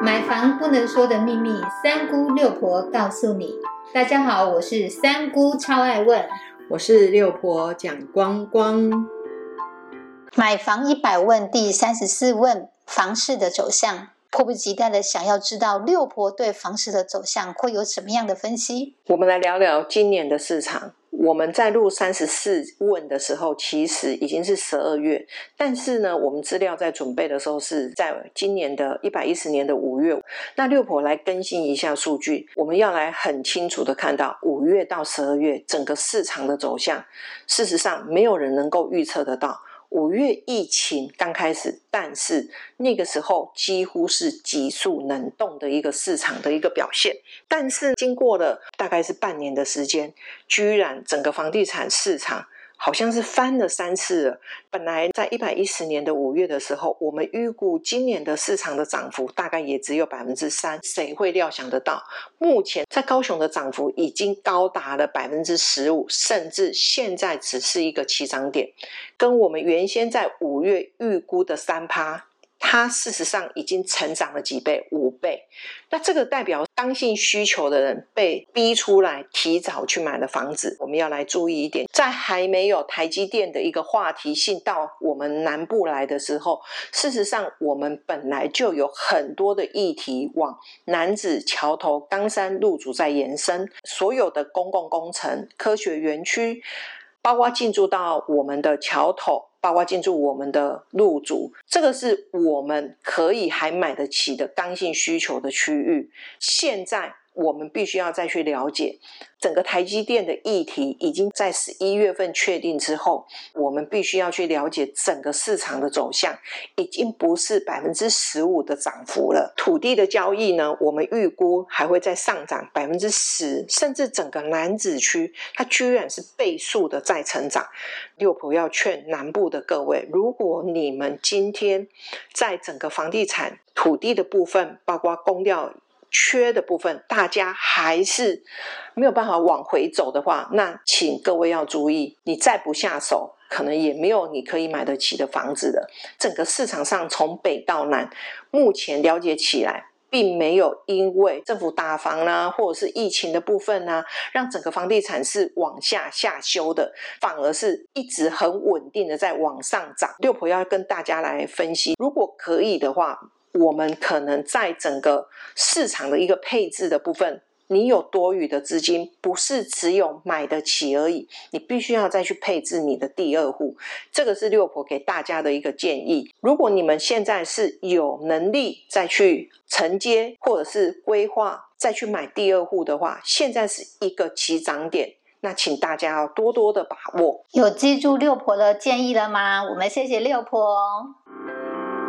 买房不能说的秘密，三姑六婆告诉你。大家好，我是三姑，超爱问。我是六婆蒋光光。买房一百问第三十四问：房市的走向。迫不及待的想要知道六婆对房市的走向会有什么样的分析？我们来聊聊今年的市场。我们在录三十四问的时候，其实已经是十二月，但是呢，我们资料在准备的时候是在今年的一百一十年的五月。那六婆来更新一下数据，我们要来很清楚的看到五月到十二月整个市场的走向。事实上，没有人能够预测得到。五月疫情刚开始，但是那个时候几乎是急速冷冻的一个市场的一个表现。但是经过了大概是半年的时间，居然整个房地产市场。好像是翻了三次了。本来在一百一十年的五月的时候，我们预估今年的市场的涨幅大概也只有百分之三。谁会料想得到？目前在高雄的涨幅已经高达了百分之十五，甚至现在只是一个起涨点，跟我们原先在五月预估的三趴。它事实上已经成长了几倍，五倍。那这个代表刚性需求的人被逼出来，提早去买了房子。我们要来注意一点，在还没有台积电的一个话题性到我们南部来的时候，事实上我们本来就有很多的议题往南子桥头、冈山路主在延伸，所有的公共工程、科学园区，包括进驻到我们的桥头。包括进驻我们的入主，这个是我们可以还买得起的刚性需求的区域。现在。我们必须要再去了解整个台积电的议题，已经在十一月份确定之后，我们必须要去了解整个市场的走向，已经不是百分之十五的涨幅了。土地的交易呢，我们预估还会再上涨百分之十，甚至整个南子区，它居然是倍数的在成长。六婆要劝南部的各位，如果你们今天在整个房地产土地的部分，包括公料。缺的部分，大家还是没有办法往回走的话，那请各位要注意，你再不下手，可能也没有你可以买得起的房子的。整个市场上从北到南，目前了解起来，并没有因为政府打房啦，或者是疫情的部分呢，让整个房地产是往下下修的，反而是一直很稳定的在往上涨。六婆要跟大家来分析，如果可以的话。我们可能在整个市场的一个配置的部分，你有多余的资金，不是只有买得起而已，你必须要再去配置你的第二户。这个是六婆给大家的一个建议。如果你们现在是有能力再去承接或者是规划再去买第二户的话，现在是一个起涨点，那请大家要多多的把握。有记住六婆的建议了吗？我们谢谢六婆。